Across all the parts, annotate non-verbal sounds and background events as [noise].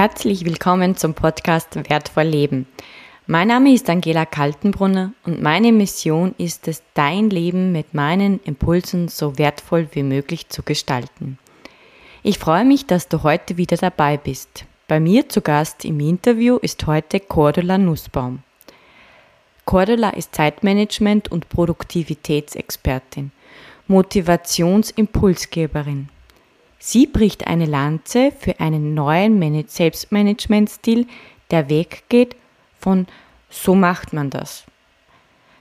Herzlich willkommen zum Podcast Wertvoll Leben. Mein Name ist Angela Kaltenbrunner und meine Mission ist es, dein Leben mit meinen Impulsen so wertvoll wie möglich zu gestalten. Ich freue mich, dass du heute wieder dabei bist. Bei mir zu Gast im Interview ist heute Cordula Nussbaum. Cordula ist Zeitmanagement- und Produktivitätsexpertin, Motivationsimpulsgeberin. Sie bricht eine Lanze für einen neuen Selbstmanagementstil, der weggeht von so macht man das.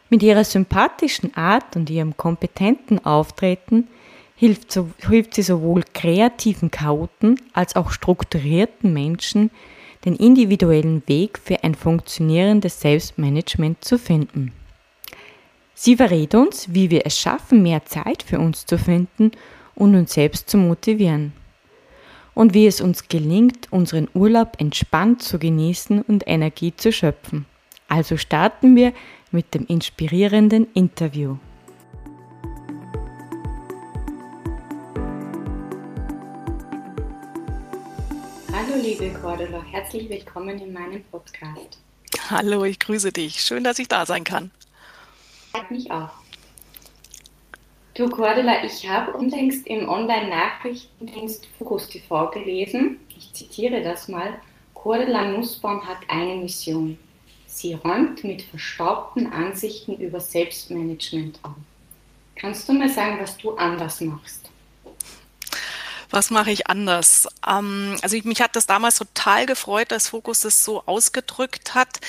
Mit ihrer sympathischen Art und ihrem kompetenten Auftreten hilft, so, hilft sie sowohl kreativen Chaoten als auch strukturierten Menschen, den individuellen Weg für ein funktionierendes Selbstmanagement zu finden. Sie verrät uns, wie wir es schaffen, mehr Zeit für uns zu finden und uns selbst zu motivieren. Und wie es uns gelingt, unseren Urlaub entspannt zu genießen und Energie zu schöpfen. Also starten wir mit dem inspirierenden Interview. Hallo liebe Cordula, herzlich willkommen in meinem Podcast. Hallo, ich grüße dich. Schön, dass ich da sein kann. Freut mich auch. Du Cordula, ich habe unlängst im Online-Nachrichtendienst Fokus TV gelesen. Ich zitiere das mal. Cordula Nussbaum hat eine Mission. Sie räumt mit verstaubten Ansichten über Selbstmanagement auf. Kannst du mir sagen, was du anders machst? Was mache ich anders? Ähm, also mich hat das damals total gefreut, dass Fokus das so ausgedrückt hat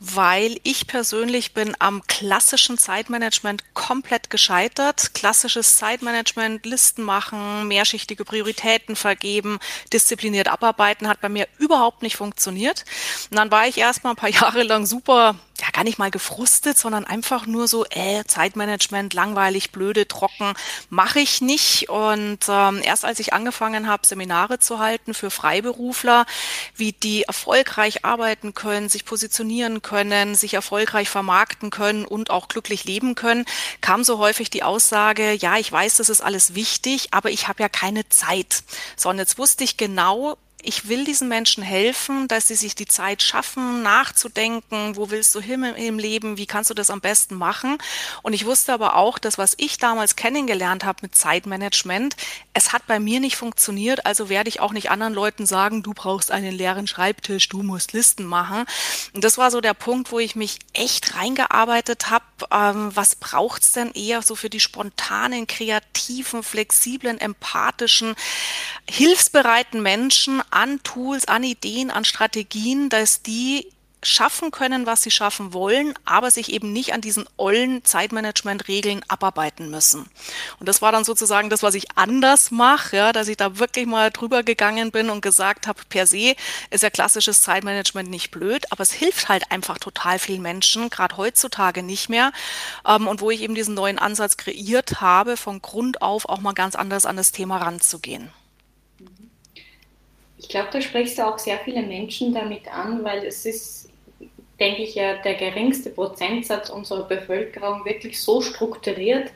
weil ich persönlich bin am klassischen Zeitmanagement komplett gescheitert. Klassisches Zeitmanagement, Listen machen, mehrschichtige Prioritäten vergeben, diszipliniert abarbeiten hat bei mir überhaupt nicht funktioniert. Und dann war ich erstmal ein paar [laughs] Jahre lang super ja gar nicht mal gefrustet, sondern einfach nur so, äh, Zeitmanagement, langweilig, blöde, trocken, mache ich nicht. Und ähm, erst als ich angefangen habe, Seminare zu halten für Freiberufler, wie die erfolgreich arbeiten können, sich positionieren können, sich erfolgreich vermarkten können und auch glücklich leben können, kam so häufig die Aussage, ja, ich weiß, das ist alles wichtig, aber ich habe ja keine Zeit. So, und jetzt wusste ich genau, ich will diesen Menschen helfen, dass sie sich die Zeit schaffen, nachzudenken, wo willst du hin im Leben, wie kannst du das am besten machen. Und ich wusste aber auch, dass was ich damals kennengelernt habe mit Zeitmanagement, es hat bei mir nicht funktioniert, also werde ich auch nicht anderen Leuten sagen, du brauchst einen leeren Schreibtisch, du musst Listen machen. Und das war so der Punkt, wo ich mich echt reingearbeitet habe, ähm, was braucht's denn eher so für die spontanen, kreativen, flexiblen, empathischen, hilfsbereiten Menschen, an Tools, an Ideen, an Strategien, dass die schaffen können, was sie schaffen wollen, aber sich eben nicht an diesen ollen Zeitmanagement-Regeln abarbeiten müssen. Und das war dann sozusagen das, was ich anders mache, ja, dass ich da wirklich mal drüber gegangen bin und gesagt habe, per se ist ja klassisches Zeitmanagement nicht blöd, aber es hilft halt einfach total vielen Menschen, gerade heutzutage nicht mehr. Ähm, und wo ich eben diesen neuen Ansatz kreiert habe, von Grund auf auch mal ganz anders an das Thema ranzugehen. Ich glaube, da sprichst du auch sehr viele Menschen damit an, weil es ist, denke ich, ja der geringste Prozentsatz unserer Bevölkerung wirklich so strukturiert,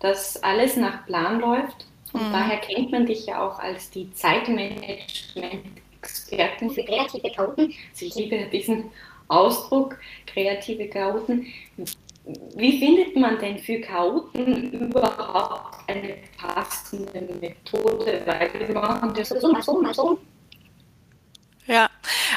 dass alles nach Plan läuft. Und mhm. daher kennt man dich ja auch als die Zeitmanagement-Expertin für kreative Chaoten. Also ich liebe diesen Ausdruck, kreative Chaoten. Wie findet man denn für Chaoten überhaupt eine passende Methode? Weil wir machen das so, mal so, mal so. Ja,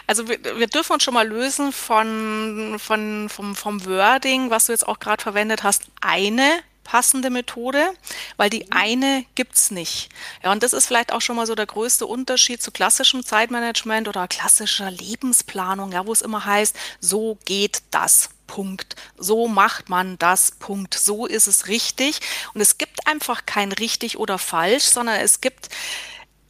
also wir, wir dürfen uns schon mal lösen von, von, vom, vom Wording, was du jetzt auch gerade verwendet hast, eine passende Methode, weil die eine gibt's nicht. Ja, und das ist vielleicht auch schon mal so der größte Unterschied zu klassischem Zeitmanagement oder klassischer Lebensplanung, ja, wo es immer heißt, so geht das. Punkt. So macht man das. Punkt. So ist es richtig. Und es gibt einfach kein richtig oder falsch, sondern es gibt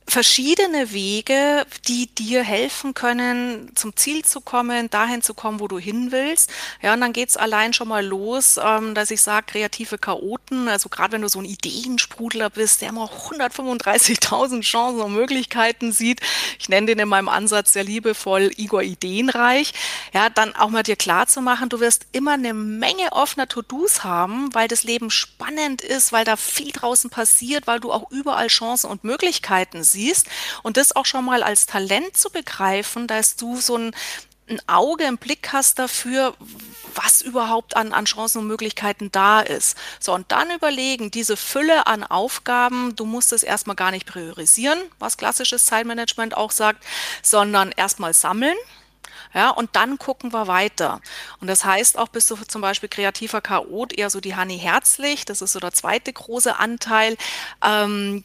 verschiedene Wege, die dir helfen können, zum Ziel zu kommen, dahin zu kommen, wo du hin willst. Ja, und dann geht's allein schon mal los, ähm, dass ich sage, kreative Chaoten, also gerade wenn du so ein Ideensprudler bist, der immer 135.000 Chancen und Möglichkeiten sieht, ich nenne den in meinem Ansatz sehr liebevoll Igor Ideenreich, ja, dann auch mal dir klar zu machen, du wirst immer eine Menge offener To-Dos haben, weil das Leben spannend ist, weil da viel draußen passiert, weil du auch überall Chancen und Möglichkeiten siehst siehst und das auch schon mal als Talent zu begreifen, dass du so ein ein Auge, einen Blick hast dafür, was überhaupt an, an Chancen und Möglichkeiten da ist. So, und dann überlegen, diese Fülle an Aufgaben, du musst es erstmal gar nicht priorisieren, was klassisches Zeitmanagement auch sagt, sondern erstmal sammeln. Ja, und dann gucken wir weiter. Und das heißt auch, bist du zum Beispiel kreativer Chaot, eher so die Hanni Herzlich, das ist so der zweite große Anteil, ähm,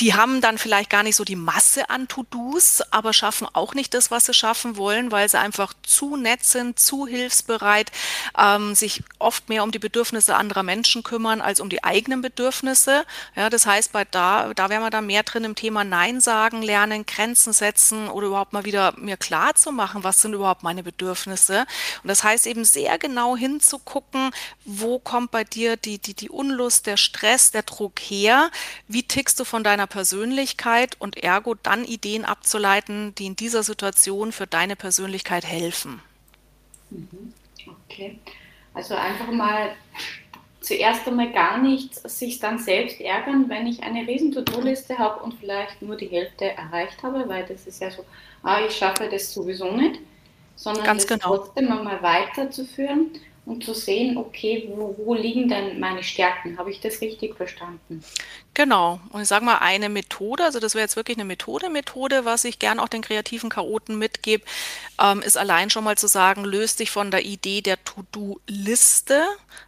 die haben dann vielleicht gar nicht so die Masse an To-Dos, aber schaffen auch nicht das, was sie schaffen wollen, weil sie einfach zu nett sind, zu hilfsbereit, ähm, sich oft mehr um die Bedürfnisse anderer Menschen kümmern als um die eigenen Bedürfnisse. Ja, das heißt, bei da, da wären wir dann mehr drin im Thema Nein sagen, lernen, Grenzen setzen oder überhaupt mal wieder mir klar zu machen, was sind überhaupt meine Bedürfnisse. Und das heißt eben sehr genau hinzugucken, wo kommt bei dir die, die, die Unlust, der Stress, der Druck her? Wie tickst du von deiner Persönlichkeit und ergo dann Ideen abzuleiten, die in dieser Situation für deine Persönlichkeit helfen. Mhm. Okay. Also einfach mal zuerst einmal gar nicht sich dann selbst ärgern, wenn ich eine riesen To-Do-Liste habe und vielleicht nur die Hälfte erreicht habe, weil das ist ja so, ah, ich schaffe das sowieso nicht, sondern Ganz das genau. trotzdem einmal weiterzuführen und zu sehen, okay, wo, wo liegen denn meine Stärken? Habe ich das richtig verstanden? Genau. Und ich sage mal, eine Methode, also das wäre jetzt wirklich eine Methode, Methode, was ich gern auch den kreativen Chaoten mitgebe, ähm, ist allein schon mal zu sagen, löst dich von der Idee der To-Do-Liste.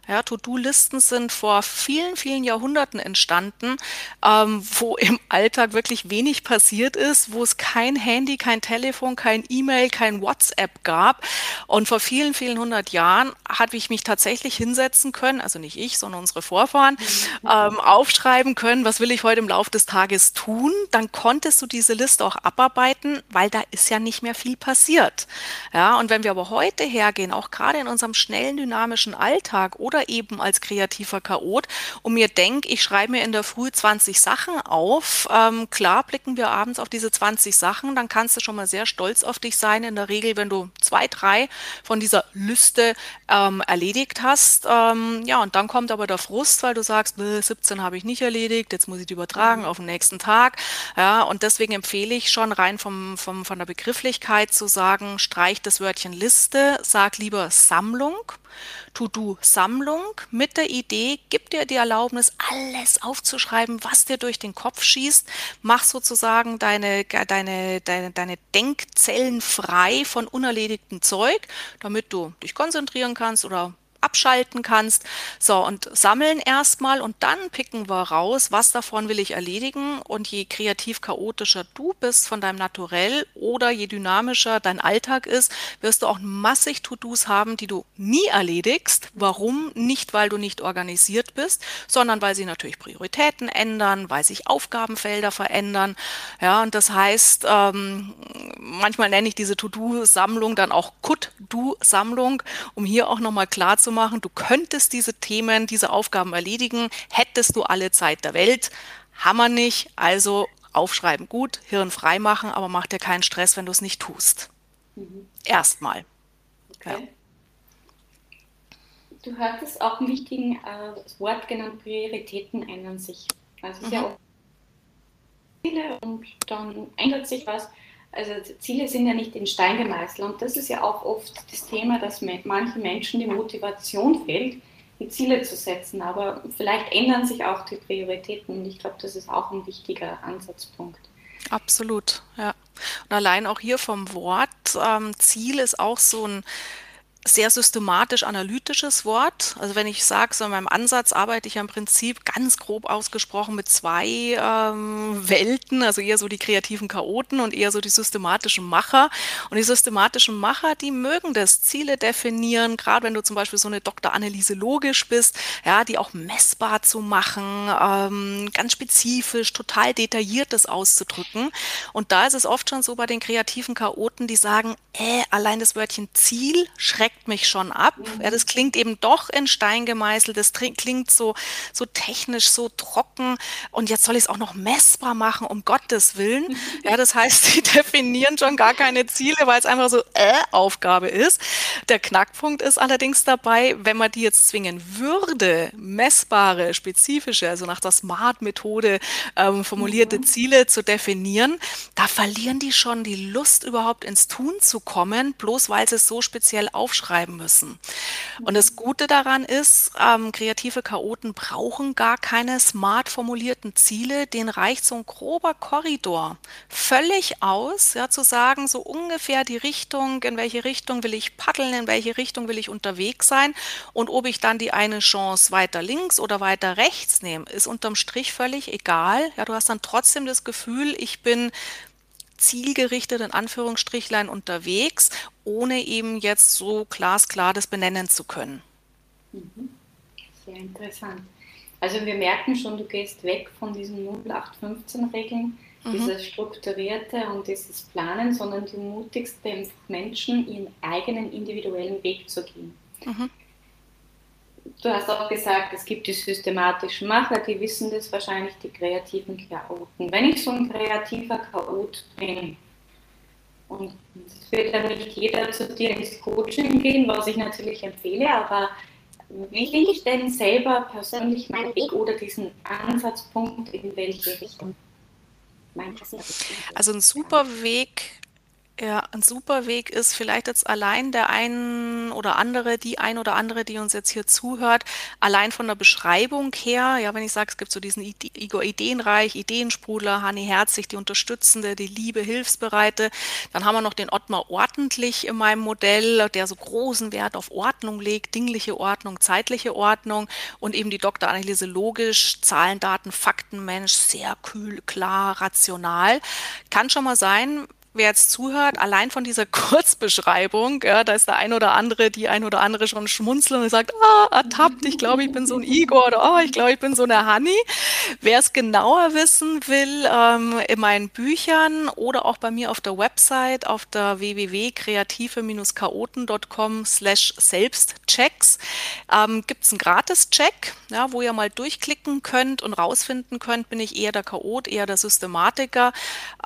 Ja, To-Do-Listen sind vor vielen, vielen Jahrhunderten entstanden, ähm, wo im Alltag wirklich wenig passiert ist, wo es kein Handy, kein Telefon, kein E-Mail, kein WhatsApp gab. Und vor vielen, vielen hundert Jahren habe ich mich tatsächlich hinsetzen können, also nicht ich, sondern unsere Vorfahren, mhm. ähm, aufschreiben können, können, was will ich heute im Laufe des Tages tun, dann konntest du diese Liste auch abarbeiten, weil da ist ja nicht mehr viel passiert. Ja, und wenn wir aber heute hergehen, auch gerade in unserem schnellen, dynamischen Alltag oder eben als kreativer Chaot und mir denke, ich schreibe mir in der Früh 20 Sachen auf, ähm, klar blicken wir abends auf diese 20 Sachen, dann kannst du schon mal sehr stolz auf dich sein. In der Regel, wenn du zwei, drei von dieser Liste ähm, erledigt hast. Ähm, ja, und dann kommt aber der Frust, weil du sagst, 17 habe ich nicht erledigt, jetzt muss ich die übertragen auf den nächsten Tag. Ja, und deswegen empfehle ich schon rein vom, vom, von der Begrifflichkeit zu sagen, streich das Wörtchen Liste, sag lieber Sammlung. To-Do-Sammlung mit der Idee, gib dir die Erlaubnis, alles aufzuschreiben, was dir durch den Kopf schießt. Mach sozusagen deine, deine, deine, deine Denkzellen frei von unerledigtem Zeug, damit du dich konzentrieren kannst oder abschalten kannst. So, und sammeln erstmal und dann picken wir raus, was davon will ich erledigen. Und je kreativ chaotischer du bist von deinem Naturell oder je dynamischer dein Alltag ist, wirst du auch massig To-Dos haben, die du nie erledigst. Warum? Nicht, weil du nicht organisiert bist, sondern weil sie natürlich Prioritäten ändern, weil sich Aufgabenfelder verändern. Ja, und das heißt, ähm, manchmal nenne ich diese To-Do-Sammlung dann auch Kut-Do-Sammlung, um hier auch nochmal klar zu machen, du könntest diese Themen, diese Aufgaben erledigen, hättest du alle Zeit der Welt. Hammer nicht, also aufschreiben gut, Hirn frei machen, aber mach dir keinen Stress, wenn du es nicht tust. Mhm. Erstmal. Okay. Ja. Du hattest auch ein wichtiges äh, Wort genannt, Prioritäten ändern sich. Also mhm. auch viele und dann ändert sich was also Ziele sind ja nicht in Stein gemeißelt und das ist ja auch oft das Thema, dass manchen Menschen die Motivation fehlt, die Ziele zu setzen, aber vielleicht ändern sich auch die Prioritäten und ich glaube, das ist auch ein wichtiger Ansatzpunkt. Absolut, ja. Und allein auch hier vom Wort, ähm, Ziel ist auch so ein sehr systematisch analytisches Wort. Also wenn ich sage, so in meinem Ansatz arbeite ich ja im Prinzip ganz grob ausgesprochen mit zwei ähm, Welten, also eher so die kreativen Chaoten und eher so die systematischen Macher. Und die systematischen Macher, die mögen das, Ziele definieren, gerade wenn du zum Beispiel so eine Doktoranalyse logisch bist, ja, die auch messbar zu machen, ähm, ganz spezifisch, total detailliertes auszudrücken. Und da ist es oft schon so bei den kreativen Chaoten, die sagen, äh, allein das Wörtchen Ziel schreckt schreckt mich schon ab. Mhm. Ja, das klingt eben doch in Stein gemeißelt, das klingt so, so technisch, so trocken und jetzt soll ich es auch noch messbar machen, um Gottes Willen. [laughs] Ja, das heißt, sie definieren schon gar keine Ziele, weil es einfach so äh, Aufgabe ist. Der Knackpunkt ist allerdings dabei, wenn man die jetzt zwingen würde, messbare, spezifische, also nach der Smart-Methode ähm, formulierte mhm. Ziele zu definieren, da verlieren die schon die Lust überhaupt ins Tun zu kommen, bloß weil sie es so speziell aufschreiben müssen. Und das Gute daran ist, ähm, kreative Chaoten brauchen gar keine smart formulierten Ziele, denen reicht so ein grober Korridor völlig aus, ja, zu sagen, so ungefähr die Richtung, in welche Richtung will ich paddeln, in welche Richtung will ich unterwegs sein und ob ich dann die eine Chance weiter links oder weiter rechts nehme, ist unterm Strich völlig egal. Ja, du hast dann trotzdem das Gefühl, ich bin zielgerichtet in Anführungsstrichlein unterwegs, ohne eben jetzt so glasklar das benennen zu können. Mhm. Sehr interessant. Also wir merken schon, du gehst weg von diesen 0815-Regeln, mhm. dieses Strukturierte und dieses Planen, sondern du mutigst den Menschen, ihren eigenen individuellen Weg zu gehen. Mhm. Du hast auch gesagt, es gibt die systematischen Macher, die wissen das wahrscheinlich, die kreativen Chaoten. Wenn ich so ein kreativer Chaot bin, und es wird dann nicht jeder zu dir ins Coaching gehen, was ich natürlich empfehle, aber wie will ich denn selber persönlich meinen Weg oder diesen Ansatzpunkt in welche Richtung? Also ein super Weg ja, ein super Weg ist vielleicht jetzt allein der ein oder andere, die ein oder andere, die uns jetzt hier zuhört, allein von der Beschreibung her, ja, wenn ich sage, es gibt so diesen Igor Ideenreich, Ideensprudler, Hanni Herzig, die Unterstützende, die Liebe, Hilfsbereite, dann haben wir noch den Ottmar Ordentlich in meinem Modell, der so großen Wert auf Ordnung legt, dingliche Ordnung, zeitliche Ordnung und eben die. Anneliese Logisch, Zahlen, Daten, Fakten, Mensch, sehr kühl, klar, rational. Kann schon mal sein, wer jetzt zuhört, allein von dieser [laughs] Kurzbeschreibung, ja, da ist der ein oder andere, die ein oder andere schon schmunzeln und sagt, ah, ertappt, ich glaube, ich bin so ein Igor oder oh, ich glaube, ich bin so eine Hanni. Wer es genauer wissen will, ähm, in meinen Büchern oder auch bei mir auf der Website auf der www.kreative-chaoten.com slash Selbstchecks ähm, gibt es einen Gratis-Check, ja, wo ihr mal durchklicken könnt und rausfinden könnt, bin ich eher der Chaot, eher der Systematiker,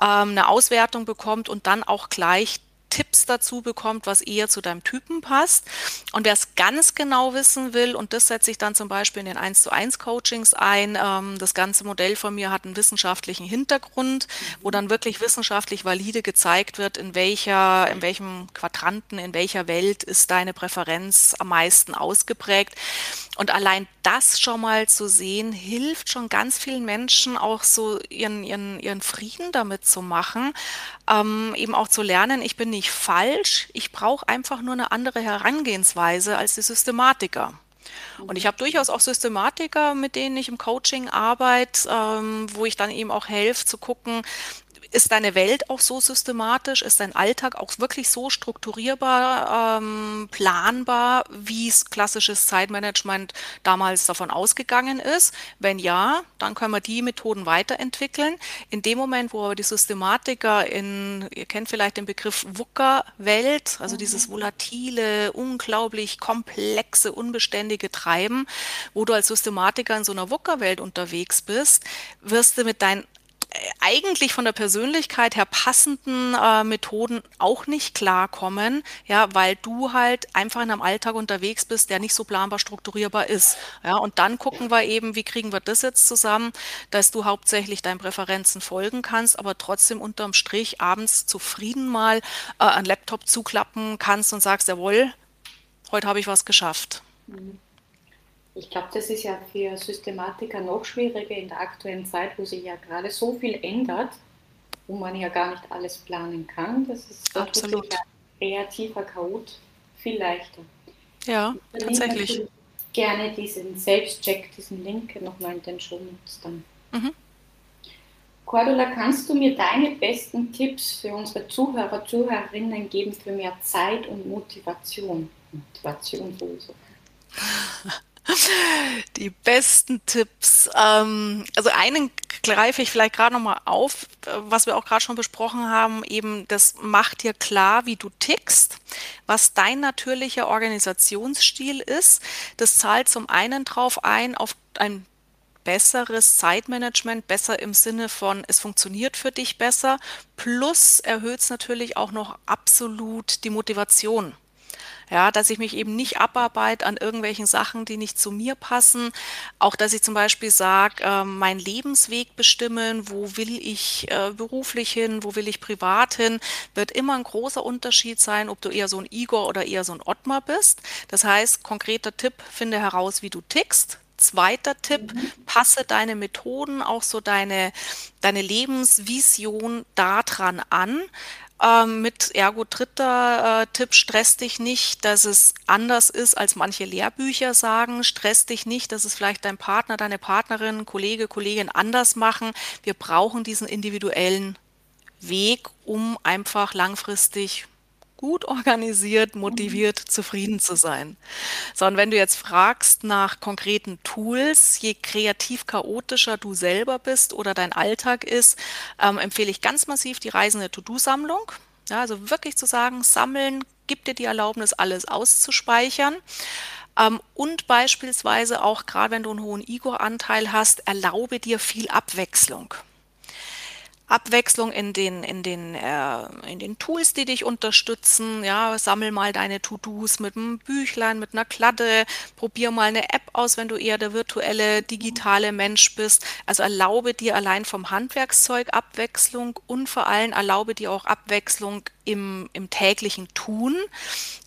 ähm, eine Auswertung bekommen bekommt und dann auch gleich Tipps dazu bekommt, was eher zu deinem Typen passt. Und wer es ganz genau wissen will, und das setze ich dann zum Beispiel in den 1 zu 1 Coachings ein, ähm, das ganze Modell von mir hat einen wissenschaftlichen Hintergrund, wo dann wirklich wissenschaftlich valide gezeigt wird, in welcher, in welchem Quadranten, in welcher Welt ist deine Präferenz am meisten ausgeprägt. Und allein das schon mal zu sehen, hilft schon ganz vielen Menschen auch so ihren, ihren, ihren Frieden damit zu machen, ähm, eben auch zu lernen, ich bin nicht falsch, ich brauche einfach nur eine andere Herangehensweise als die Systematiker. Und ich habe durchaus auch Systematiker, mit denen ich im Coaching arbeite, ähm, wo ich dann eben auch helfe zu gucken, ist deine Welt auch so systematisch? Ist dein Alltag auch wirklich so strukturierbar, ähm, planbar, wie es klassisches Zeitmanagement damals davon ausgegangen ist? Wenn ja, dann können wir die Methoden weiterentwickeln. In dem Moment, wo aber die Systematiker in, ihr kennt vielleicht den Begriff VUCA-Welt, also mhm. dieses volatile, unglaublich komplexe, unbeständige Treiben, wo du als Systematiker in so einer VUCA-Welt unterwegs bist, wirst du mit deinen eigentlich von der Persönlichkeit her passenden äh, Methoden auch nicht klarkommen, ja, weil du halt einfach in einem Alltag unterwegs bist, der nicht so planbar strukturierbar ist. Ja, und dann gucken wir eben, wie kriegen wir das jetzt zusammen, dass du hauptsächlich deinen Präferenzen folgen kannst, aber trotzdem unterm Strich abends zufrieden mal äh, einen Laptop zuklappen kannst und sagst, jawohl, heute habe ich was geschafft. Mhm. Ich glaube, das ist ja für Systematiker noch schwieriger in der aktuellen Zeit, wo sich ja gerade so viel ändert, wo man ja gar nicht alles planen kann. Das ist absolut ein kreativer Chaot viel leichter. Ja, tatsächlich. Gerne diesen Selbstcheck, diesen Link nochmal in den Show Notes dann. Mhm. Cordula, kannst du mir deine besten Tipps für unsere Zuhörer, Zuhörerinnen geben für mehr Zeit und Motivation? Motivation sowieso. [laughs] Die besten Tipps. Ähm, also einen greife ich vielleicht gerade nochmal auf, was wir auch gerade schon besprochen haben, eben das macht dir klar, wie du tickst, was dein natürlicher Organisationsstil ist. Das zahlt zum einen drauf ein, auf ein besseres Zeitmanagement, besser im Sinne von, es funktioniert für dich besser, plus erhöht es natürlich auch noch absolut die Motivation. Ja, dass ich mich eben nicht abarbeite an irgendwelchen Sachen, die nicht zu mir passen. Auch, dass ich zum Beispiel sage, äh, meinen Lebensweg bestimmen, wo will ich äh, beruflich hin, wo will ich privat hin, wird immer ein großer Unterschied sein, ob du eher so ein Igor oder eher so ein Ottmar bist. Das heißt, konkreter Tipp, finde heraus, wie du tickst. Zweiter Tipp, passe deine Methoden, auch so deine, deine Lebensvision daran an. Ähm, mit Ergo dritter äh, Tipp, stress dich nicht, dass es anders ist, als manche Lehrbücher sagen. Stress dich nicht, dass es vielleicht dein Partner, deine Partnerin, Kollege, Kollegin anders machen. Wir brauchen diesen individuellen Weg, um einfach langfristig gut organisiert, motiviert, zufrieden zu sein. So, und wenn du jetzt fragst nach konkreten Tools, je kreativ chaotischer du selber bist oder dein Alltag ist, ähm, empfehle ich ganz massiv die reisende To-Do-Sammlung. Ja, also wirklich zu sagen, sammeln, gibt dir die Erlaubnis, alles auszuspeichern. Ähm, und beispielsweise auch, gerade wenn du einen hohen Ego-Anteil hast, erlaube dir viel Abwechslung. Abwechslung in den, in den, äh, in den Tools, die dich unterstützen. Ja, sammel mal deine To-Dos mit einem Büchlein, mit einer Kladde. Probier mal eine App aus, wenn du eher der virtuelle, digitale Mensch bist. Also erlaube dir allein vom Handwerkszeug Abwechslung und vor allem erlaube dir auch Abwechslung im, im täglichen Tun.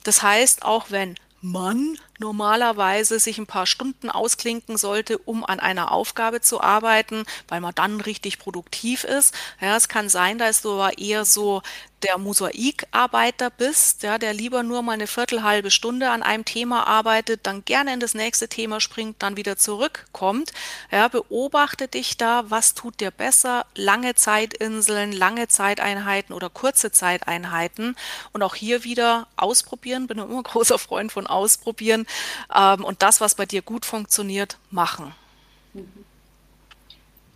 Das heißt, auch wenn man normalerweise sich ein paar Stunden ausklinken sollte, um an einer Aufgabe zu arbeiten, weil man dann richtig produktiv ist. Ja, es kann sein, dass du aber eher so der Mosaikarbeiter bist, ja, der lieber nur mal eine Viertel, halbe Stunde an einem Thema arbeitet, dann gerne in das nächste Thema springt, dann wieder zurückkommt. Ja, beobachte dich da, was tut dir besser, lange Zeitinseln, lange Zeiteinheiten oder kurze Zeiteinheiten und auch hier wieder ausprobieren, bin immer großer Freund von ausprobieren, ähm, und das, was bei dir gut funktioniert, machen.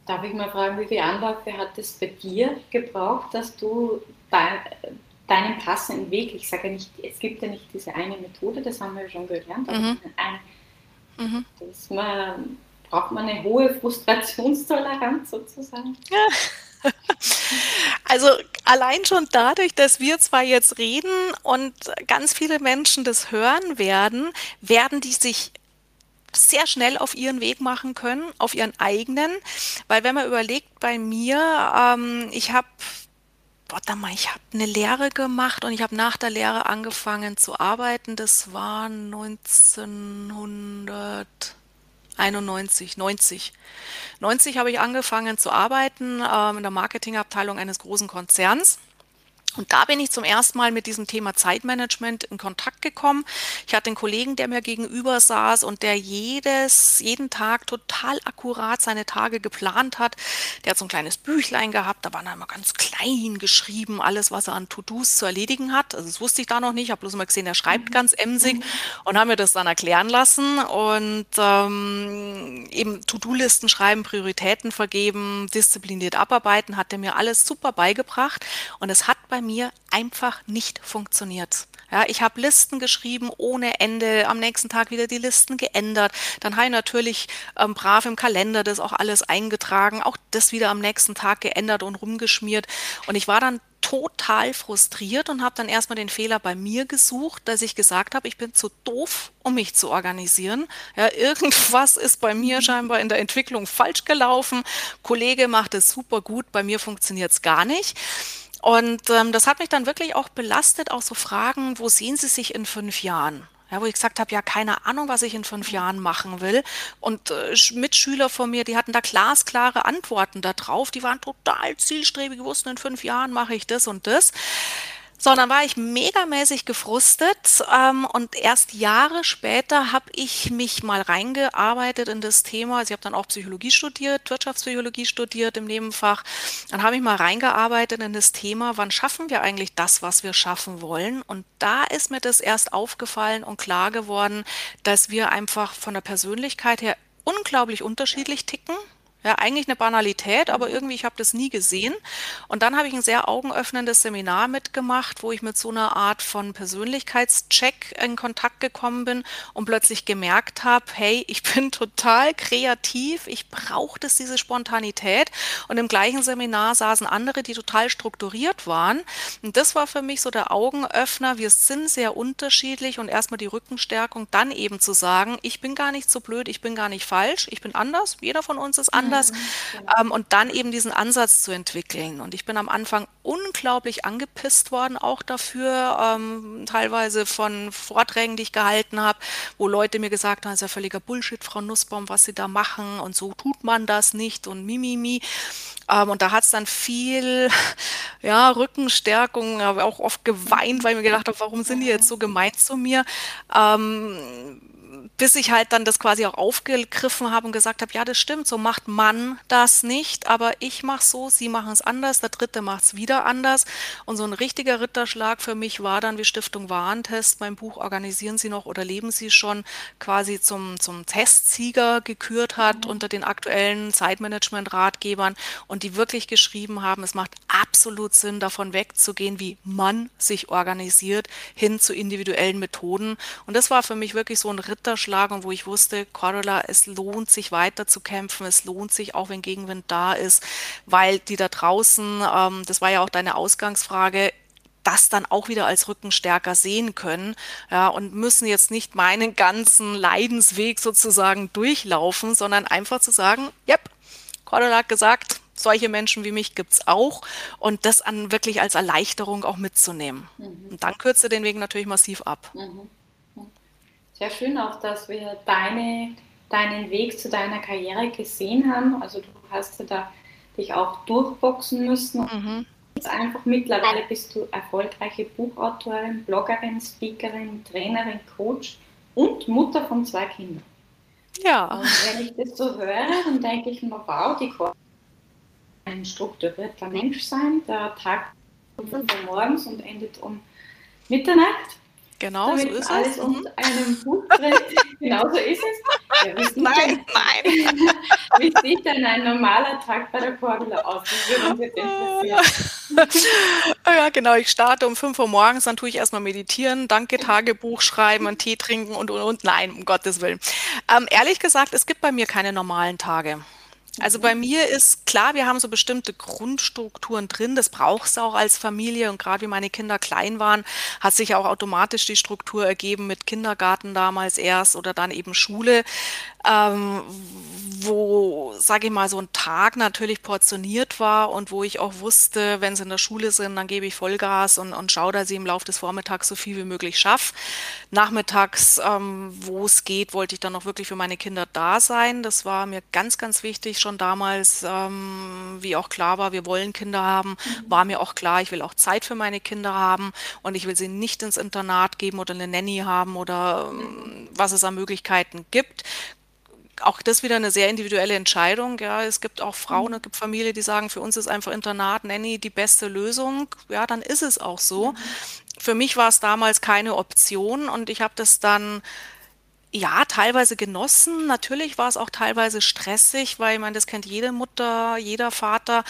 Darf ich mal fragen, wie viele Anläufe hat es bei dir gebraucht, dass du dein, deinen passenden Weg, ich sage nicht, es gibt ja nicht diese eine Methode, das haben wir schon gelernt, aber mhm. ein, mhm. das man, braucht man eine hohe Frustrationstoleranz sozusagen. Ja. [laughs] [laughs] Also allein schon dadurch, dass wir zwar jetzt reden und ganz viele Menschen das hören werden, werden die sich sehr schnell auf ihren Weg machen können, auf ihren eigenen. Weil wenn man überlegt, bei mir, ähm, ich habe warte mal, ich habe eine Lehre gemacht und ich habe nach der Lehre angefangen zu arbeiten. Das war 1900. 91, 90. 90 habe ich angefangen zu arbeiten ähm, in der Marketingabteilung eines großen Konzerns. Und da bin ich zum ersten Mal mit diesem Thema Zeitmanagement in Kontakt gekommen. Ich hatte einen Kollegen, der mir gegenüber saß und der jedes, jeden Tag total akkurat seine Tage geplant hat. Der hat so ein kleines Büchlein gehabt, da war dann immer ganz klein geschrieben, alles, was er an To-Dos zu erledigen hat. Also das wusste ich da noch nicht. Ich habe bloß mal gesehen, er schreibt mhm. ganz emsig mhm. und haben mir das dann erklären lassen. Und ähm, eben To-Do-Listen schreiben, Prioritäten vergeben, diszipliniert abarbeiten, hat er mir alles super beigebracht. Und es hat bei mir einfach nicht funktioniert. Ja, ich habe Listen geschrieben ohne Ende, am nächsten Tag wieder die Listen geändert. Dann habe ich natürlich ähm, brav im Kalender das auch alles eingetragen, auch das wieder am nächsten Tag geändert und rumgeschmiert. Und ich war dann total frustriert und habe dann erstmal den Fehler bei mir gesucht, dass ich gesagt habe, ich bin zu doof, um mich zu organisieren. Ja, irgendwas ist bei mir scheinbar in der Entwicklung falsch gelaufen. Kollege macht es super gut, bei mir funktioniert es gar nicht. Und ähm, das hat mich dann wirklich auch belastet, auch so Fragen, wo sehen Sie sich in fünf Jahren? Ja, wo ich gesagt habe, ja, keine Ahnung, was ich in fünf Jahren machen will. Und äh, Mitschüler von mir, die hatten da glasklare Antworten darauf. Die waren total zielstrebig, wussten, in fünf Jahren mache ich das und das. So, dann war ich megamäßig gefrustet ähm, und erst Jahre später habe ich mich mal reingearbeitet in das Thema. Also ich habe dann auch Psychologie studiert, Wirtschaftspsychologie studiert im Nebenfach. Dann habe ich mal reingearbeitet in das Thema, wann schaffen wir eigentlich das, was wir schaffen wollen? Und da ist mir das erst aufgefallen und klar geworden, dass wir einfach von der Persönlichkeit her unglaublich unterschiedlich ticken. Ja, eigentlich eine Banalität, aber mhm. irgendwie, ich habe das nie gesehen. Und dann habe ich ein sehr augenöffnendes Seminar mitgemacht, wo ich mit so einer Art von Persönlichkeitscheck in Kontakt gekommen bin und plötzlich gemerkt habe, hey, ich [laughs] bin total kreativ, ich brauche das, diese Spontanität. Und im gleichen Seminar saßen andere, die total strukturiert waren. Und das war für mich so der Augenöffner. Wir sind sehr unterschiedlich und erstmal die Rückenstärkung, dann eben zu sagen, ich bin gar nicht so blöd, ich bin gar nicht falsch, ich bin anders, jeder von uns ist anders anders. Ähm, und dann eben diesen Ansatz zu entwickeln. Und ich bin am Anfang unglaublich angepisst worden, auch dafür, ähm, teilweise von Vorträgen, die ich gehalten habe, wo Leute mir gesagt haben, das ist ja völliger Bullshit, Frau Nussbaum, was Sie da machen und so tut man das nicht und mimimi. Ähm, und da hat es dann viel [laughs] ja, Rückenstärkung, aber auch oft geweint, weil ich mir gedacht habe, warum sind die jetzt so gemein zu mir? Ähm, bis ich halt dann das quasi auch aufgegriffen habe und gesagt habe, ja, das stimmt, so macht man das nicht, aber ich mache so, sie machen es anders, der dritte macht es wieder anders. Und so ein richtiger Ritterschlag für mich war dann, wie Stiftung Warentest mein Buch Organisieren Sie noch oder leben Sie schon quasi zum, zum Testsieger gekürt hat mhm. unter den aktuellen Zeitmanagement-Ratgebern und die wirklich geschrieben haben, es macht absolut Sinn, davon wegzugehen, wie man sich organisiert, hin zu individuellen Methoden. Und das war für mich wirklich so ein Ritterschlag und wo ich wusste, Cordula, es lohnt sich weiter zu kämpfen, es lohnt sich, auch wenn Gegenwind da ist, weil die da draußen, ähm, das war ja auch deine Ausgangsfrage, das dann auch wieder als Rückenstärker sehen können ja, und müssen jetzt nicht meinen ganzen Leidensweg sozusagen durchlaufen, sondern einfach zu sagen, yep, Cordula hat gesagt, solche Menschen wie mich gibt es auch und das an wirklich als Erleichterung auch mitzunehmen. Mhm. Und dann kürzt du den Weg natürlich massiv ab. Mhm sehr schön auch, dass wir deine, deinen Weg zu deiner Karriere gesehen haben. Also du hast ja da dich auch durchboxen müssen. Mhm. Jetzt einfach mittlerweile bist du erfolgreiche Buchautorin, Bloggerin, Speakerin, Trainerin, Coach und Mutter von zwei Kindern. Ja. Und wenn ich das so höre, dann denke ich mir, wow, die kann ein strukturierter Mensch sein. Der Tag um 5 Uhr morgens und endet um Mitternacht. Genau, so ist alles es. Unter einem [laughs] Hut genau so ist es. Ja, [laughs] nein, nein. [laughs] wie sieht denn ein normaler Tag bei der Cordula aus? Würde ja, genau. Ich starte um 5 Uhr morgens, dann tue ich erstmal meditieren, danke, Tagebuch schreiben, einen Tee trinken und, und, und. Nein, um Gottes Willen. Ähm, ehrlich gesagt, es gibt bei mir keine normalen Tage. Also bei mir ist klar, wir haben so bestimmte Grundstrukturen drin. Das brauchst du auch als Familie. Und gerade wie meine Kinder klein waren, hat sich auch automatisch die Struktur ergeben mit Kindergarten damals erst oder dann eben Schule ähm, wo, sage ich mal, so ein Tag natürlich portioniert war und wo ich auch wusste, wenn sie in der Schule sind, dann gebe ich Vollgas und, und schaue, dass ich im Laufe des Vormittags so viel wie möglich schaffe. Nachmittags, ähm, wo es geht, wollte ich dann auch wirklich für meine Kinder da sein. Das war mir ganz, ganz wichtig schon damals, ähm, wie auch klar war, wir wollen Kinder haben, mhm. war mir auch klar, ich will auch Zeit für meine Kinder haben und ich will sie nicht ins Internat geben oder eine Nanny haben oder ähm, was es an Möglichkeiten gibt auch das wieder eine sehr individuelle Entscheidung. Ja, es gibt auch Frauen, mhm. es gibt Familien, die sagen, für uns ist einfach Internat, Nanny die beste Lösung. Ja, dann ist es auch so. Mhm. Für mich war es damals keine Option und ich habe das dann ja, teilweise genossen. Natürlich war es auch teilweise stressig, weil ich meine, das kennt jede Mutter, jeder Vater.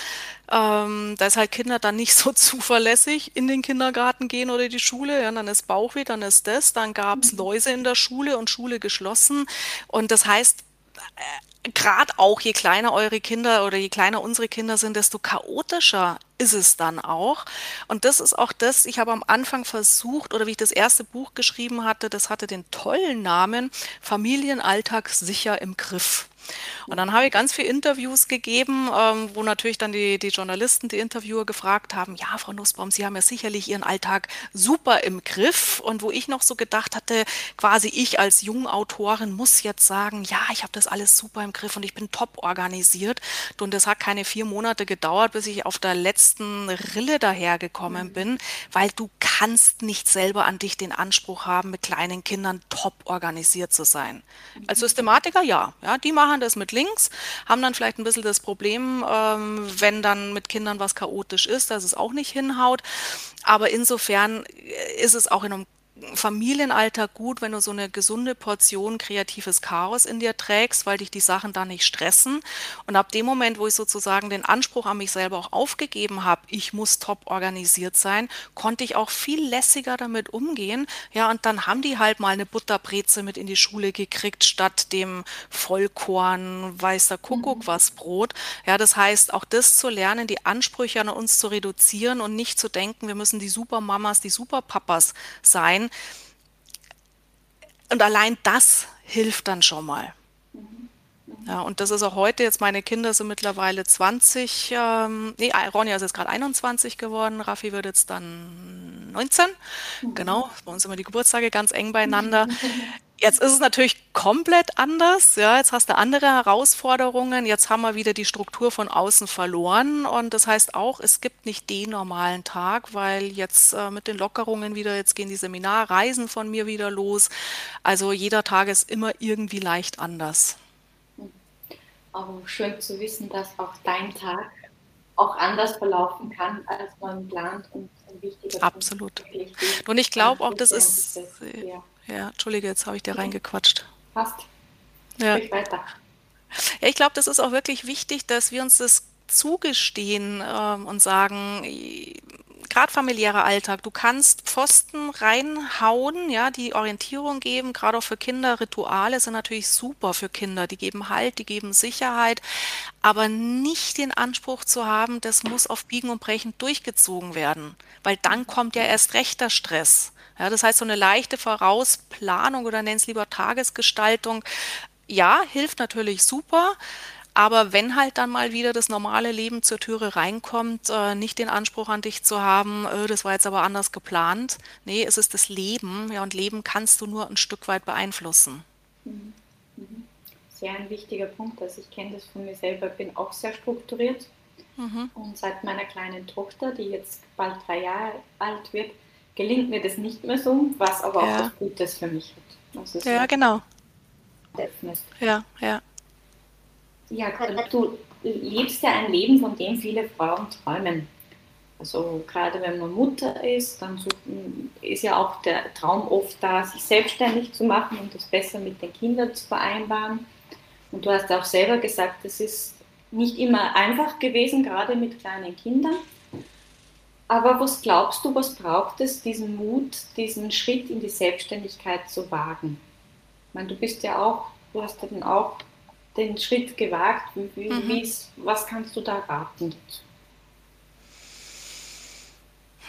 Ähm, da ist halt Kinder dann nicht [laughs] so zuverlässig in den Kindergarten gehen oder die Schule. Ja, dann ist Bauchweh, dann ist das, dann gab es mhm. Läuse in der Schule und Schule geschlossen. Und das heißt, gerade auch je kleiner eure Kinder oder je kleiner unsere Kinder sind, desto chaotischer ist es dann auch. Und das ist auch das, ich habe am Anfang versucht, oder wie ich das erste Buch geschrieben hatte, das hatte den tollen Namen Familienalltag sicher im Griff. Und dann habe ich ganz viele Interviews gegeben, ähm, wo natürlich dann die, die Journalisten, die Interviewer gefragt haben, ja, Frau Nussbaum, Sie haben ja sicherlich Ihren Alltag super im Griff. Und wo ich noch so gedacht hatte, quasi ich als Jungautorin muss jetzt sagen, ja, ich habe das alles super im Griff und ich bin top organisiert. Und das hat keine vier Monate gedauert, bis ich auf der letzten Rille dahergekommen mhm. bin, weil du kannst nicht selber an dich den Anspruch haben, mit kleinen Kindern top organisiert zu sein. Als mhm. Systematiker ja, ja, die machen das mit links, haben dann vielleicht ein bisschen das Problem, ähm, wenn dann mit Kindern was chaotisch ist, dass es auch nicht hinhaut. Aber insofern ist es auch in einem Familienalltag gut, wenn du so eine gesunde Portion kreatives Chaos in dir trägst, weil dich die Sachen da nicht stressen. Und ab dem Moment, wo ich sozusagen den Anspruch an mich selber auch aufgegeben habe, ich muss top organisiert sein, konnte ich auch viel lässiger damit umgehen. Ja, und dann haben die halt mal eine Butterbreze mit in die Schule gekriegt, statt dem Vollkorn, weißer Kuckuck, mhm. was Brot. Ja, das heißt, auch das zu lernen, die Ansprüche an uns zu reduzieren und nicht zu denken, wir müssen die Supermamas, die Superpapas sein, und allein das hilft dann schon mal. Ja, und das ist auch heute jetzt, meine Kinder sind mittlerweile 20, ähm, nee, Ronja ist jetzt gerade 21 geworden, Raffi wird jetzt dann 19. Mhm. Genau, bei uns immer die Geburtstage ganz eng beieinander. [laughs] Jetzt ist es natürlich komplett anders. Ja, jetzt hast du andere Herausforderungen. Jetzt haben wir wieder die Struktur von außen verloren. Und das heißt auch, es gibt nicht den normalen Tag, weil jetzt äh, mit den Lockerungen wieder, jetzt gehen die Seminarreisen von mir wieder los. Also jeder Tag ist immer irgendwie leicht anders. Aber schön zu wissen, dass auch dein Tag auch anders verlaufen kann, als man plant und Absolut. Und ich glaube auch, das ist. Ja ja, Entschuldige, jetzt habe ich dir reingequatscht. Passt. Ja. Sprich weiter. Ja, ich glaube, das ist auch wirklich wichtig, dass wir uns das zugestehen ähm, und sagen, gerade familiärer Alltag, du kannst Pfosten reinhauen, ja, die Orientierung geben, gerade auch für Kinder. Rituale sind natürlich super für Kinder, die geben Halt, die geben Sicherheit, aber nicht den Anspruch zu haben, das muss auf Biegen und Brechen durchgezogen werden, weil dann kommt ja erst rechter Stress. Ja, das heißt, so eine leichte Vorausplanung oder nenn es lieber Tagesgestaltung, ja, hilft natürlich super. Aber wenn halt dann mal wieder das normale Leben zur Türe reinkommt, äh, nicht den Anspruch an dich zu haben, äh, das war jetzt aber anders geplant. Nee, es ist das Leben, ja, und Leben kannst du nur ein Stück weit beeinflussen. Mhm. Mhm. Sehr ein wichtiger Punkt, also ich kenne das von mir selber, bin auch sehr strukturiert. Mhm. Und seit meiner kleinen Tochter, die jetzt bald drei Jahre alt wird, gelingt mir das nicht mehr so, was aber ja. auch das Gutes für mich hat. ja, genau. Ja, ja. Ja, du lebst ja ein Leben, von dem viele Frauen träumen. Also gerade wenn man Mutter ist, dann ist ja auch der Traum oft da, sich selbstständig zu machen und das besser mit den Kindern zu vereinbaren. Und du hast auch selber gesagt, es ist nicht immer einfach gewesen, gerade mit kleinen Kindern. Aber was glaubst du, was braucht es, diesen Mut, diesen Schritt in die Selbstständigkeit zu wagen? Ich meine, du bist ja auch, du hast ja dann auch den Schritt gewagt. Wie, mhm. was kannst du da raten?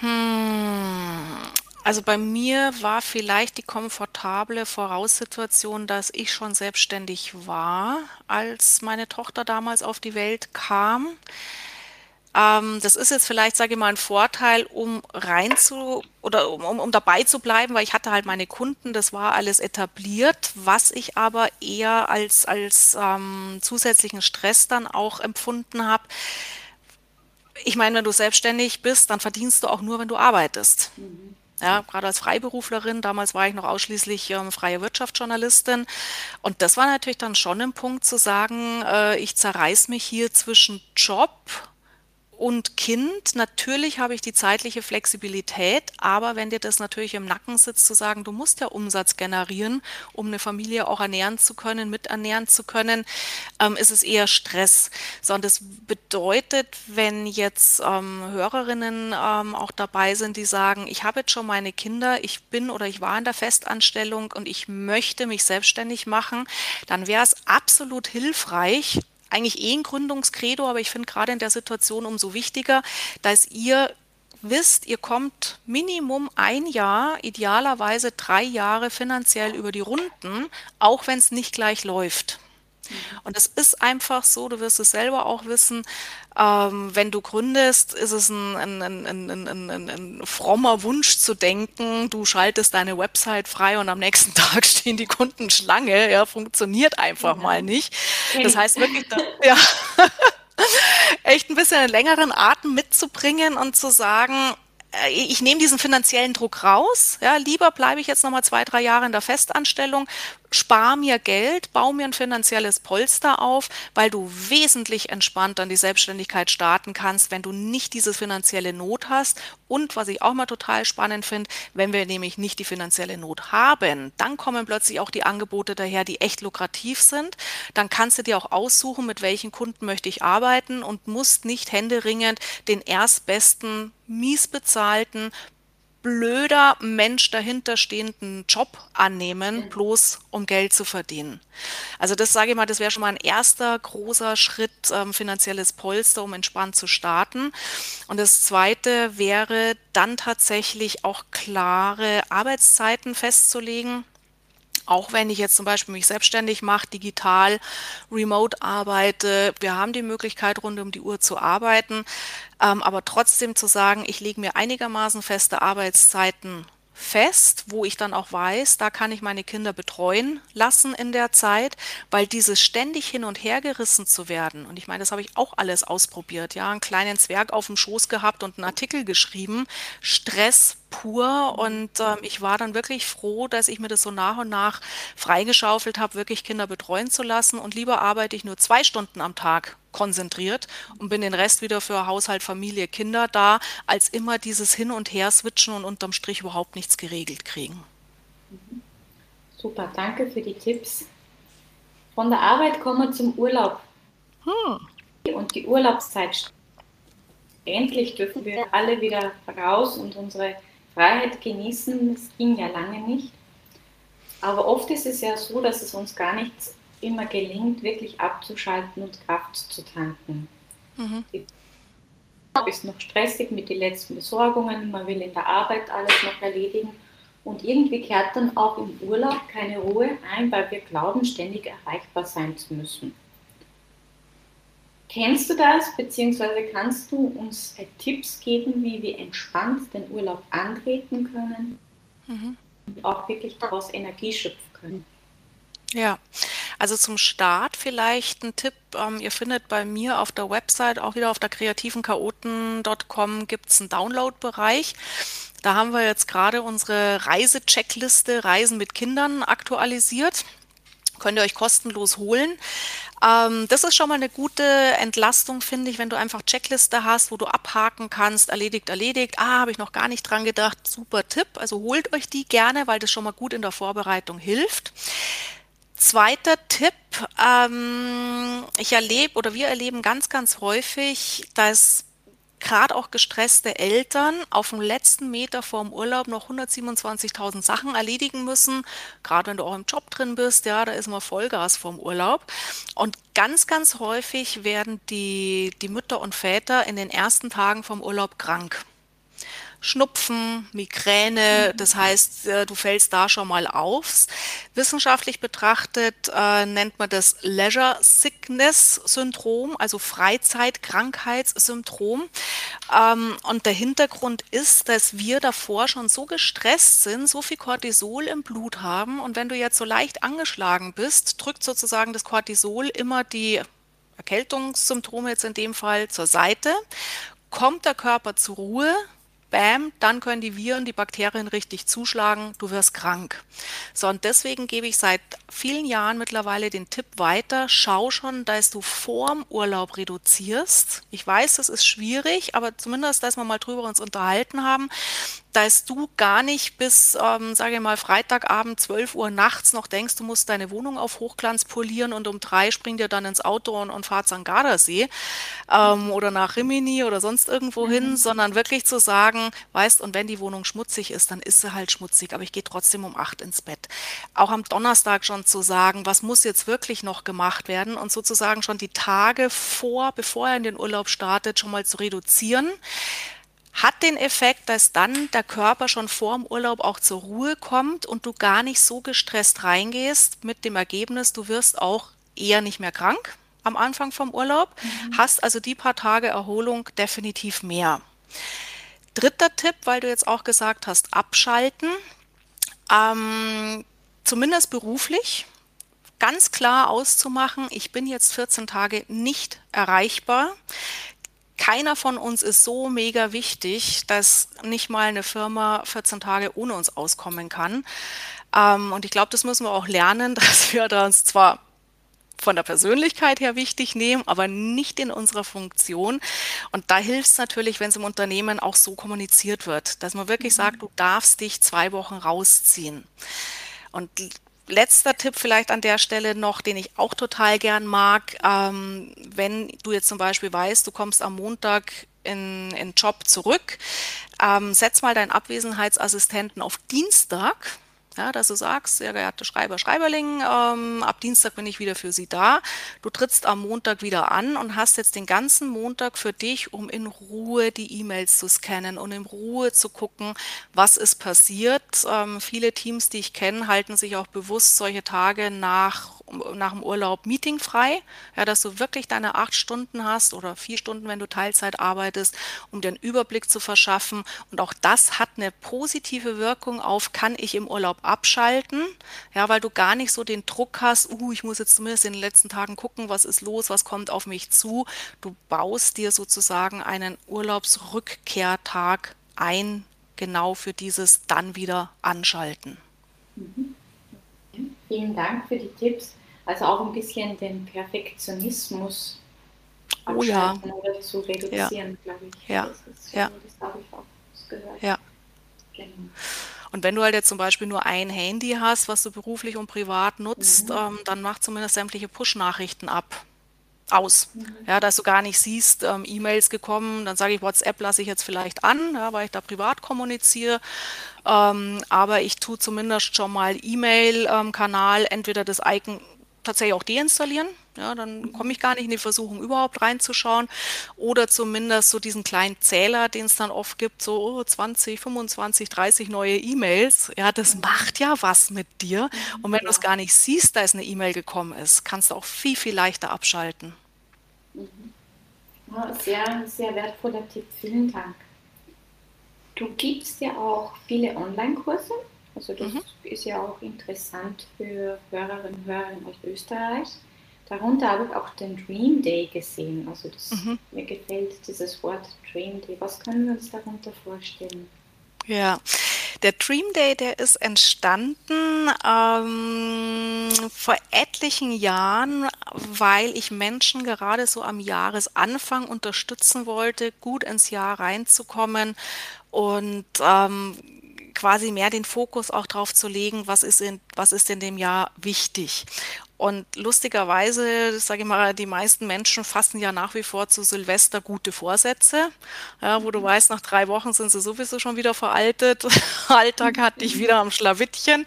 Hm. Also bei mir war vielleicht die komfortable Voraussituation, dass ich schon selbstständig war, als meine Tochter damals auf die Welt kam. Ähm, das ist jetzt vielleicht, sage ich mal, ein Vorteil, um rein zu oder um, um, um dabei zu bleiben, weil ich hatte halt meine Kunden, das war alles etabliert, was ich aber eher als, als ähm, zusätzlichen Stress dann auch empfunden habe. Ich meine, wenn du selbstständig bist, dann verdienst du auch nur, wenn du arbeitest. Mhm. Ja, gerade als Freiberuflerin, damals war ich noch ausschließlich ähm, freie Wirtschaftsjournalistin. Und das war natürlich dann schon ein Punkt zu sagen, äh, ich zerreiß mich hier zwischen Job und Kind, natürlich habe ich die zeitliche Flexibilität, aber wenn dir das natürlich im Nacken sitzt, zu sagen, du musst ja Umsatz generieren, um eine Familie auch ernähren zu können, miternähren zu können, ähm, ist es eher Stress. Sondern das bedeutet, wenn jetzt ähm, Hörerinnen ähm, auch dabei sind, die sagen, ich habe jetzt schon meine Kinder, ich bin oder ich war in der Festanstellung und ich möchte mich selbstständig machen, dann wäre es absolut hilfreich, eigentlich eh ein Gründungskredo, aber ich finde gerade in der Situation umso wichtiger, dass ihr wisst, ihr kommt Minimum ein Jahr, idealerweise drei Jahre finanziell über die Runden, auch wenn es nicht gleich läuft. Und es ist einfach so, du wirst es selber auch wissen, ähm, wenn du gründest, ist es ein, ein, ein, ein, frommer Wunsch zu denken, du schaltest deine Website frei und am nächsten [laughs] Tag stehen die Kunden Schlange, ja, funktioniert einfach ja. mal nicht. Das heißt wirklich, [laughs] ja, [laughs] echt ein bisschen einen längeren Atem mitzubringen und zu sagen, äh, ich nehme diesen finanziellen Druck raus. Ja, lieber bleibe ich jetzt noch mal zwei, drei Jahre in der Festanstellung, spar mir Geld, baue mir ein finanzielles Polster auf, weil du wesentlich entspannter in die Selbstständigkeit starten kannst, wenn du nicht diese finanzielle Not hast. Und was ich auch mal total spannend finde, wenn wir nämlich nicht die finanzielle Not haben, dann kommen plötzlich auch die Angebote daher, die echt lukrativ sind. Dann kannst du dir auch aussuchen, mit welchen Kunden möchte ich arbeiten und musst nicht händeringend den erstbesten, mies bezahlten, blöder Mensch dahinterstehenden Job annehmen, bloß um Geld zu verdienen. Also das sage ich mal, das wäre schon mal ein erster großer Schritt, ähm, finanzielles Polster, um entspannt zu starten. Und das zweite wäre dann tatsächlich auch klare Arbeitszeiten festzulegen auch wenn ich jetzt zum Beispiel mich selbstständig mache, digital, remote arbeite, wir haben die Möglichkeit, rund um die Uhr zu arbeiten, ähm, aber trotzdem zu sagen, ich lege mir einigermaßen feste Arbeitszeiten fest, wo ich dann auch weiß, da kann ich meine Kinder betreuen lassen in der Zeit, weil dieses ständig hin und her gerissen zu werden, und ich meine, das habe ich auch alles ausprobiert, ja, einen kleinen Zwerg auf dem Schoß gehabt und einen Artikel geschrieben, Stress pur und äh, ich war dann wirklich froh, dass ich mir das so nach und nach freigeschaufelt habe, wirklich Kinder betreuen zu lassen und lieber arbeite ich nur zwei Stunden am Tag konzentriert und bin den Rest wieder für Haushalt, Familie, Kinder da, als immer dieses Hin und Her switchen und unterm Strich überhaupt nichts geregelt kriegen. Super, danke für die Tipps. Von der Arbeit kommen wir zum Urlaub. Hm. Und die Urlaubszeit. Endlich dürfen wir alle wieder raus und unsere Freiheit genießen. Das ging ja lange nicht. Aber oft ist es ja so, dass es uns gar nicht immer gelingt, wirklich abzuschalten und Kraft zu tanken. Mhm. Ist noch stressig mit den letzten Besorgungen, man will in der Arbeit alles noch erledigen und irgendwie kehrt dann auch im Urlaub keine Ruhe ein, weil wir glauben, ständig erreichbar sein zu müssen. Kennst du das, beziehungsweise kannst du uns Tipps geben, wie wir entspannt den Urlaub antreten können mhm. und auch wirklich daraus Energie schöpfen können? Ja, also zum Start vielleicht ein Tipp. Ähm, ihr findet bei mir auf der Website, auch wieder auf der kreativenchaoten.com, gibt es einen Download-Bereich. Da haben wir jetzt gerade unsere Reisecheckliste Reisen mit Kindern aktualisiert. Könnt ihr euch kostenlos holen. Ähm, das ist schon mal eine gute Entlastung, finde ich, wenn du einfach Checkliste hast, wo du abhaken kannst, erledigt, erledigt. Ah, habe ich noch gar nicht dran gedacht. Super Tipp. Also holt euch die gerne, weil das schon mal gut in der Vorbereitung hilft. Zweiter Tipp, ähm, ich erlebe oder wir erleben ganz, ganz häufig, dass gerade auch gestresste Eltern auf dem letzten Meter vorm Urlaub noch 127.000 Sachen erledigen müssen. Gerade wenn du auch im Job drin bist, ja, da ist mal Vollgas vorm Urlaub. Und ganz, ganz häufig werden die, die Mütter und Väter in den ersten Tagen vom Urlaub krank. Schnupfen, Migräne, das heißt, äh, du fällst da schon mal auf. Wissenschaftlich betrachtet äh, nennt man das Leisure Sickness Syndrom, also Freizeitkrankheitssyndrom. Ähm, und der Hintergrund ist, dass wir davor schon so gestresst sind, so viel Cortisol im Blut haben. Und wenn du jetzt so leicht angeschlagen bist, drückt sozusagen das Cortisol immer die Erkältungssymptome jetzt in dem Fall zur Seite kommt der Körper zur Ruhe, bam, dann können die Viren, die Bakterien richtig zuschlagen, du wirst krank. So, und deswegen gebe ich seit vielen Jahren mittlerweile den Tipp weiter, schau schon, dass du vorm Urlaub reduzierst. Ich weiß, das ist schwierig, aber zumindest, dass wir mal drüber uns unterhalten haben, dass du gar nicht bis, ähm, sage ich mal, Freitagabend 12 Uhr nachts noch denkst, du musst deine Wohnung auf Hochglanz polieren und um drei springt dir dann ins Auto und, und fahrt am Gardasee ähm, oder nach Rimini oder sonst irgendwo hin, mhm. sondern wirklich zu sagen, weißt, und wenn die Wohnung schmutzig ist, dann ist sie halt schmutzig, aber ich gehe trotzdem um acht ins Bett. Auch am Donnerstag schon zu sagen, was muss jetzt wirklich noch gemacht werden und sozusagen schon die Tage vor, bevor er in den Urlaub startet, schon mal zu reduzieren hat den Effekt, dass dann der Körper schon vor dem Urlaub auch zur Ruhe kommt und du gar nicht so gestresst reingehst mit dem Ergebnis, du wirst auch eher nicht mehr krank am Anfang vom Urlaub, mhm. hast also die paar Tage Erholung definitiv mehr. Dritter Tipp, weil du jetzt auch gesagt hast, abschalten. Ähm, zumindest beruflich ganz klar auszumachen, ich bin jetzt 14 Tage nicht erreichbar. Keiner von uns ist so mega wichtig, dass nicht mal eine Firma 14 Tage ohne uns auskommen kann. Ähm, und ich glaube, das müssen wir auch lernen, [laughs] dass wir uns zwar von der Persönlichkeit her wichtig nehmen, aber nicht in unserer Funktion. Und da hilft es natürlich, wenn es im Unternehmen auch so kommuniziert wird, dass man wirklich mhm. sagt, du darfst dich zwei Wochen rausziehen. Und letzter Tipp vielleicht an der Stelle noch, den ich auch total gern mag, ähm, wenn du jetzt zum Beispiel weißt, du kommst am Montag in, in Job zurück, ähm, setz mal deinen Abwesenheitsassistenten auf Dienstag ja, dass du sagst, sehr geehrte Schreiber, Schreiberling, ähm, ab Dienstag bin ich wieder für Sie da. Du trittst am Montag wieder an und hast jetzt den ganzen Montag für dich, um in Ruhe die E-Mails zu scannen und in Ruhe zu gucken, was ist passiert. Ähm, viele Teams, die ich kenne, halten sich auch bewusst solche Tage nach nach dem Urlaub meetingfrei, ja, dass du wirklich deine acht Stunden hast oder vier Stunden, wenn du Teilzeit arbeitest, um einen Überblick zu verschaffen. Und auch das hat eine positive Wirkung auf, kann ich im Urlaub abschalten, ja, weil du gar nicht so den Druck hast, uh, ich muss jetzt zumindest in den letzten Tagen gucken, was ist los, was kommt auf mich zu. Du baust dir sozusagen einen Urlaubsrückkehrtag ein, genau für dieses dann wieder anschalten. Mhm. Vielen Dank für die Tipps. Also auch ein bisschen den Perfektionismus oh, ja. oder zu reduzieren, ja. glaube ich. Ja. Das, ja. das habe ich auch gehört. Ja. Genau. Und wenn du halt jetzt zum Beispiel nur ein Handy hast, was du beruflich und privat nutzt, mhm. ähm, dann mach zumindest sämtliche Push-Nachrichten ab aus. Mhm. Ja, dass du gar nicht siehst, ähm, E-Mails gekommen, dann sage ich, WhatsApp lasse ich jetzt vielleicht an, ja, weil ich da privat kommuniziere. Ähm, aber ich tue zumindest schon mal E-Mail-Kanal, ähm, entweder das Icon tatsächlich auch deinstallieren. Ja, dann komme ich gar nicht in die Versuchung, überhaupt reinzuschauen. Oder zumindest so diesen kleinen Zähler, den es dann oft gibt, so oh, 20, 25, 30 neue E-Mails. Ja, das macht ja was mit dir. Und wenn du es gar nicht siehst, da ist eine E-Mail gekommen ist, kannst du auch viel, viel leichter abschalten. Mhm. Ja, sehr, sehr wertvoller Tipp. Vielen Dank. Du gibst ja auch viele Online-Kurse. Also das mhm. ist ja auch interessant für Hörerinnen und Hörer in Österreich. Darunter habe ich auch den Dream Day gesehen. Also das, mhm. mir gefällt dieses Wort Dream Day. Was können wir uns darunter vorstellen? Ja, der Dream Day, der ist entstanden ähm, vor etlichen Jahren, weil ich Menschen gerade so am Jahresanfang unterstützen wollte, gut ins Jahr reinzukommen und ähm, quasi mehr den Fokus auch drauf zu legen, was ist in, was ist in dem Jahr wichtig. Und lustigerweise, sage ich mal, die meisten Menschen fassen ja nach wie vor zu Silvester gute Vorsätze, ja, wo du mhm. weißt, nach drei Wochen sind sie sowieso schon wieder veraltet. [laughs] Alltag hat dich wieder am Schlawittchen.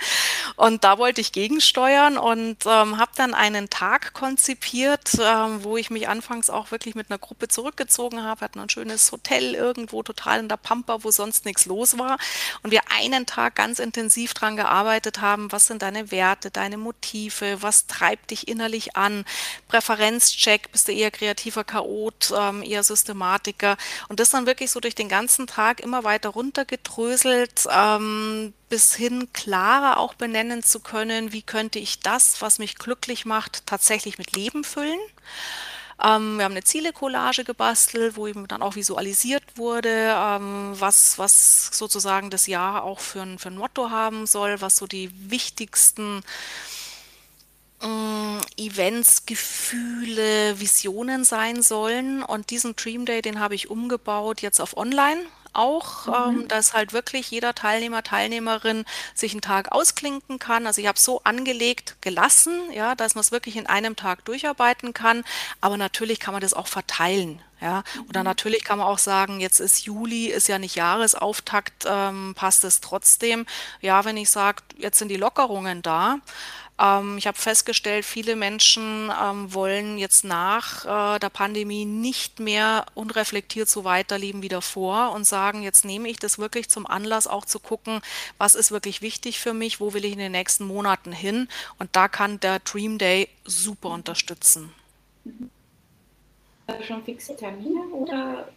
Und da wollte ich gegensteuern und ähm, habe dann einen Tag konzipiert, ähm, wo ich mich anfangs auch wirklich mit einer Gruppe zurückgezogen habe. Hatten ein schönes Hotel irgendwo total in der Pampa, wo sonst nichts los war. Und wir einen Tag ganz intensiv dran gearbeitet haben, was sind deine Werte, deine Motive, was treibt dich innerlich an? Präferenzcheck, bist du eher kreativer Chaot, ähm, eher Systematiker? Und das dann wirklich so durch den ganzen Tag immer weiter runtergedröselt, ähm, bis hin klarer auch benennen zu können, wie könnte ich das, was mich glücklich macht, tatsächlich mit Leben füllen. Ähm, wir haben eine Ziele-Collage gebastelt, wo eben dann auch visualisiert wurde, ähm, was, was sozusagen das Jahr auch für ein, für ein Motto haben soll, was so die wichtigsten äh, Events, Gefühle, Visionen sein sollen. Und diesen Dream Day, den habe ich umgebaut jetzt auf Online auch, mhm. ähm, dass halt wirklich jeder Teilnehmer, Teilnehmerin sich einen Tag ausklinken kann. Also ich habe so angelegt, gelassen, ja, dass man es wirklich in einem Tag durcharbeiten kann. Aber natürlich kann man das auch verteilen. Ja, oder mhm. natürlich kann man auch sagen, jetzt ist Juli, ist ja nicht Jahresauftakt, ähm, passt es trotzdem. Ja, wenn ich sage, jetzt sind die Lockerungen da, Ähm, ich habe festgestellt, viele Menschen ähm, wollen jetzt nach äh, der Pandemie nicht mehr unreflektiert so weiterleben wie davor und sagen, jetzt nehme ich das wirklich zum Anlass, auch zu gucken, was ist wirklich wichtig für mich, wo will ich in den nächsten Monaten hin. Und da kann der Dream Day super unterstützen. Schon fixe Termine oder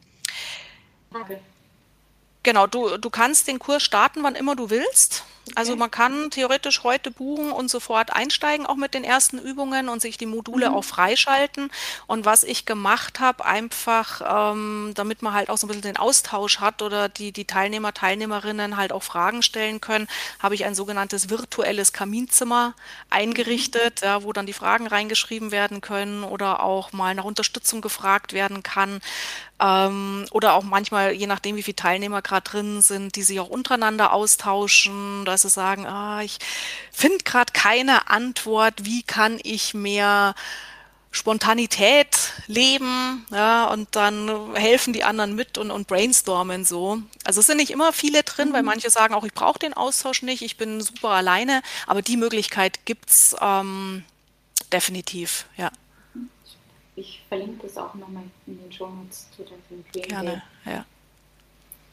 Genau, du, du kannst den Kurs starten, wann immer du willst. Also man kann theoretisch heute buchen und sofort einsteigen, auch mit den ersten Übungen und sich die Module mhm. auch freischalten. Und was ich gemacht habe, einfach, ähm, damit man halt auch so ein bisschen den Austausch hat oder die, die Teilnehmer, Teilnehmerinnen halt auch Fragen stellen können, habe ich ein sogenanntes virtuelles Kaminzimmer eingerichtet, mhm. ja, wo dann die Fragen reingeschrieben werden können oder auch mal nach Unterstützung gefragt werden kann. Ähm, oder auch manchmal, je nachdem, wie viele Teilnehmer gerade drin sind, die sich auch untereinander austauschen, dass sie sagen, ah, ich finde gerade keine Antwort, wie kann ich mehr Spontanität leben, ja, und dann helfen die anderen mit und, und brainstormen so. Also es sind nicht immer viele drin, mhm. weil manche sagen auch, ich brauche den Austausch nicht, ich bin super alleine, aber die Möglichkeit gibt's ähm, definitiv, ja. Ich verlinke das auch nochmal in den Show Notes zu deinem Dream Gerne, ja.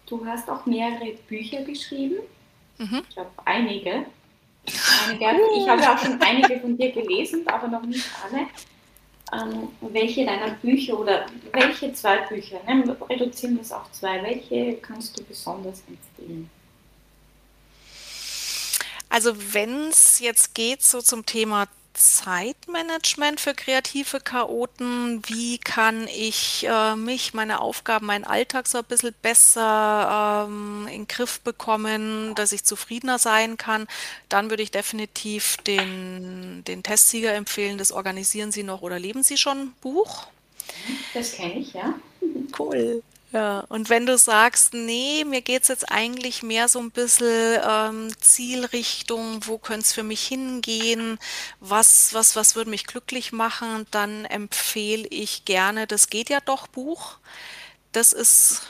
Du hast auch mehrere Bücher geschrieben. Mhm. Ich habe einige. einige. Ich habe auch schon einige von dir gelesen, aber noch nicht alle. Ähm, welche deiner Bücher oder welche zwei Bücher, ne, reduzieren wir es auf zwei, welche kannst du besonders empfehlen? Also wenn es jetzt geht so zum Thema Zeitmanagement für kreative Chaoten? Wie kann ich äh, mich, meine Aufgaben, meinen Alltag so ein bisschen besser ähm, in den Griff bekommen, dass ich zufriedener sein kann? Dann würde ich definitiv den, den Testsieger empfehlen, das Organisieren Sie noch oder leben Sie schon Buch. Das kenne ich, ja. Cool. Ja, und wenn du sagst, nee, mir geht's jetzt eigentlich mehr so ein bisschen ähm, Zielrichtung, wo könnte es für mich hingehen, was, was, was würde mich glücklich machen, dann empfehle ich gerne das Geht ja doch Buch. Das ist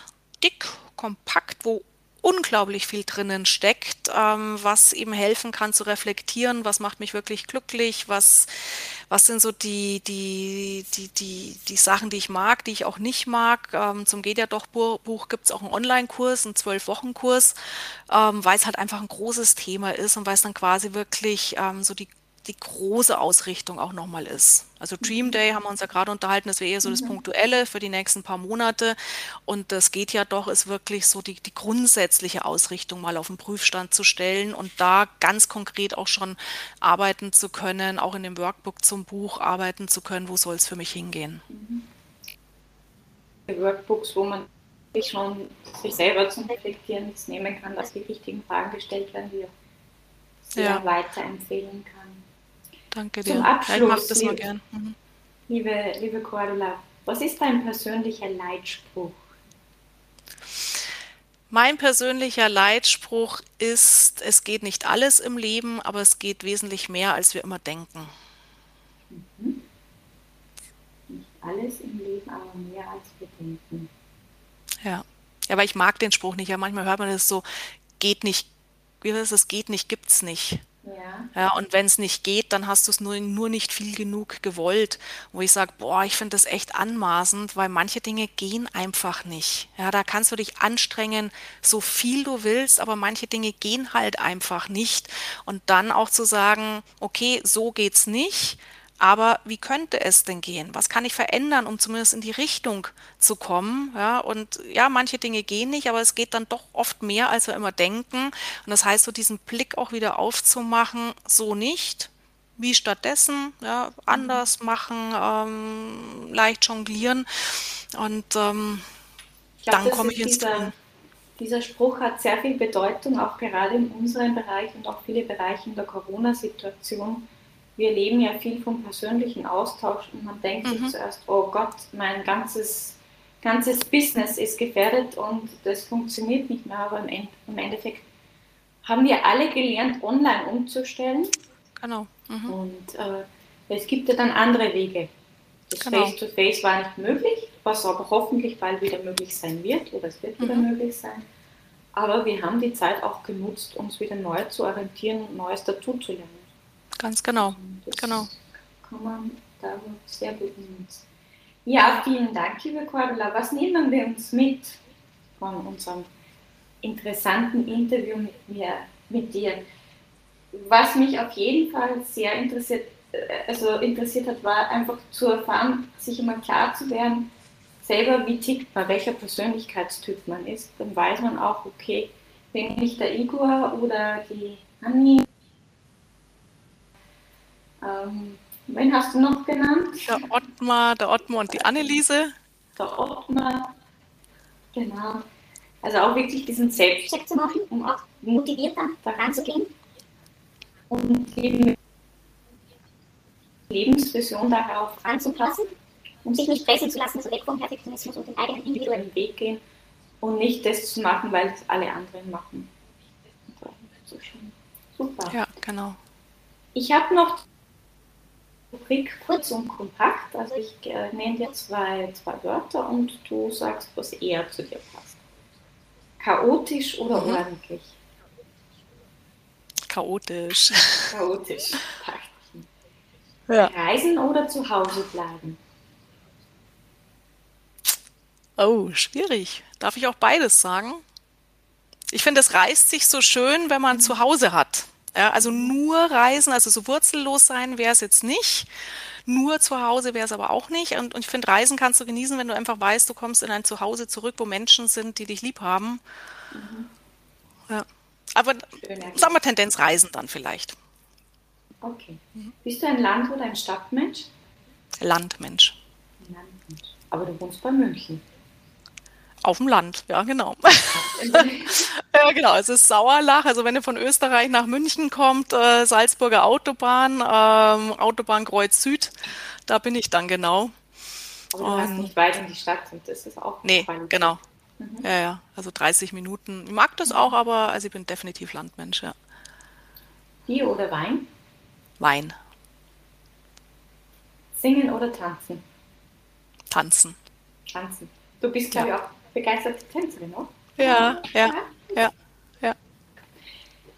dick, kompakt, wo unglaublich viel drinnen steckt, ähm, was eben helfen kann zu reflektieren, was macht mich wirklich glücklich, was, was sind so die, die, die, die, die Sachen, die ich mag, die ich auch nicht mag. Ähm, zum Geht ja doch Buch gibt es auch einen Online-Kurs, einen Zwölf-Wochen-Kurs, ähm, weil es halt einfach ein großes Thema ist und weil es dann quasi wirklich ähm, so die die große Ausrichtung auch nochmal ist. Also Dream mhm. Day haben wir uns ja gerade unterhalten, das wäre eher so das mhm. Punktuelle für die nächsten paar Monate. Und das geht ja doch, ist wirklich so die, die grundsätzliche Ausrichtung mal auf den Prüfstand zu stellen und da ganz konkret auch schon arbeiten zu können, auch in dem Workbook zum Buch arbeiten zu können, wo soll es für mich hingehen. Mhm. Workbooks, wo man sich schon sich selber zum Reflektieren nehmen kann, dass die richtigen Fragen gestellt werden, die sehr ja. weiterempfehlen kann. Danke dir. Zum Abschluss, ja, ich mache das liebe, mal gern. Mhm. Liebe, liebe Cordula, was ist dein persönlicher Leitspruch? Mein persönlicher Leitspruch ist, es geht nicht alles im Leben, aber es geht wesentlich mehr, als wir immer denken. Mhm. Nicht alles im Leben, aber mehr, als wir denken. Ja. Ja, aber ich mag den Spruch nicht. Ja, manchmal hört man das so, geht nicht, wie heißt es, geht nicht, gibt's nicht. Ja. ja und wenn es nicht geht, dann hast du es nur, nur nicht viel genug gewollt. Wo ich sage, boah, ich finde das echt anmaßend, weil manche Dinge gehen einfach nicht. Ja, da kannst du dich anstrengen, so viel du willst, aber manche Dinge gehen halt einfach nicht. Und dann auch zu sagen, okay, so geht's nicht aber wie könnte es denn gehen? Was kann ich verändern, um zumindest in die Richtung zu kommen? Ja, und ja, manche Dinge gehen nicht, aber es geht dann doch oft mehr, als wir immer denken. Und das heißt, so diesen Blick auch wieder aufzumachen, so nicht, wie stattdessen, ja, anders machen, ähm, leicht jonglieren. Und ähm, glaub, dann komme ich ins dieser, dieser Spruch hat sehr viel Bedeutung, auch gerade in unserem Bereich und auch viele Bereiche in der Corona-Situation wir leben ja viel vom persönlichen Austausch und man denkt mhm. sich zuerst, oh Gott, mein ganzes, ganzes Business ist gefährdet und das funktioniert nicht mehr, aber im Endeffekt haben wir alle gelernt, online umzustellen. Genau. Mhm. Und äh, es gibt ja dann andere Wege. Das genau. Face-to-Face -face war nicht möglich, was aber hoffentlich bald wieder möglich sein wird oder es wird mhm. wieder möglich sein. Aber wir haben die Zeit auch genutzt, uns wieder neu zu orientieren und Neues dazu zu lernen. Ganz genau. Das genau. Kann man da sehr gut nutzen. Ja, vielen Dank, liebe Cordula. Was nehmen wir uns mit von unserem interessanten Interview mit, mir, mit dir? Was mich auf jeden Fall sehr interessiert, äh, also interessiert hat, war einfach zu erfahren, sich immer klar zu werden, selber wie tickt man, welcher Persönlichkeitstyp man ist. Dann weiß man auch, okay, bin ich der Igor oder die Anni. Ähm, Wen hast du noch genannt? Der Ottmar, der Ottmar und die Anneliese. Der Ottmar, genau. Also auch wirklich diesen Selbstcheck zu machen, um auch motivierter daran zu gehen. Und eben Lebensvision darauf anzupassen, um sich nicht pressen zu lassen, also weg vom Perfektionismus und den eigenen individuellen Weg gehen und nicht das zu machen, weil es alle anderen machen. Super. Ja, genau. Ich habe noch Rubrik kurz und kompakt. Also ich äh, nenne dir zwei, zwei Wörter und du sagst, was eher zu dir passt. Chaotisch oder mhm. ordentlich? Chaotisch. Chaotisch. Ja. Reisen oder zu Hause bleiben? Oh, schwierig. Darf ich auch beides sagen? Ich finde, es reißt sich so schön, wenn man mhm. zu Hause hat. Ja, also nur reisen, also so wurzellos sein wäre es jetzt nicht. Nur zu Hause wäre es aber auch nicht. Und, und ich finde, Reisen kannst du genießen, wenn du einfach weißt, du kommst in ein Zuhause zurück, wo Menschen sind, die dich lieb haben. Mhm. Ja. Aber sagen wir Tendenz Reisen dann vielleicht. Okay. Mhm. Bist du ein Land- oder ein Stadtmensch? Landmensch. Landmensch. Aber du wohnst bei München. Auf dem Land, ja, genau. [laughs] ja, genau. Es ist Sauerlach. Also wenn du von Österreich nach München kommt, äh, Salzburger Autobahn, ähm, Autobahn Kreuz Süd, da bin ich dann genau. Aber du hast nicht weit in die Stadt und das ist auch. Nee, genau. Mhm. Ja, ja. Also 30 Minuten. Ich mag das auch, aber also ich bin definitiv Landmensch, ja. Bier oder Wein? Wein. Singen oder tanzen? Tanzen. Tanzen. Du bist, glaube ja. ich, auch begeisterte Tänzerin, oder? Ja, ja, ja, ja.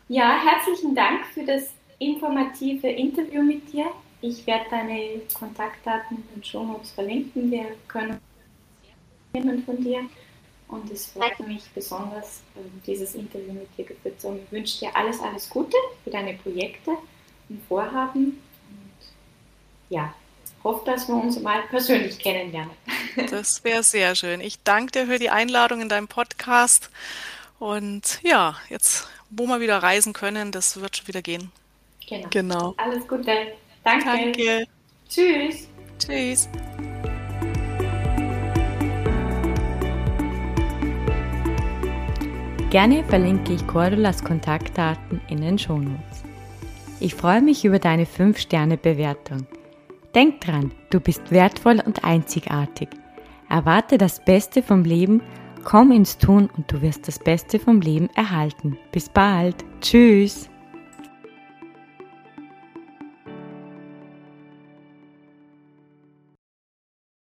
Ja, herzlichen Dank für das informative Interview mit dir. Ich werde deine Kontaktdaten den Show Notes verlinken. Wir können jemand von dir. Und es freut mich besonders, ähm, dieses Interview mit dir geführt zu haben. Ich wünsche dir alles, alles Gute für deine Projekte und Vorhaben. Und ja, hoffe, dass wir uns mal persönlich kennenlernen. [laughs] Das wäre sehr schön. Ich danke dir für die Einladung in deinem Podcast. Und ja, jetzt, wo wir wieder reisen können, das wird schon wieder gehen. Genau. genau. Alles Gute. Danke. Danke. Tschüss. Tschüss. Gerne verlinke ich Cordulas Kontaktdaten in den Shownotes. Ich freue mich über deine 5-Sterne-Bewertung. Denk dran, du bist wertvoll und einzigartig. Erwarte das Beste vom Leben, komm ins Tun und du wirst das Beste vom Leben erhalten. Bis bald. Tschüss.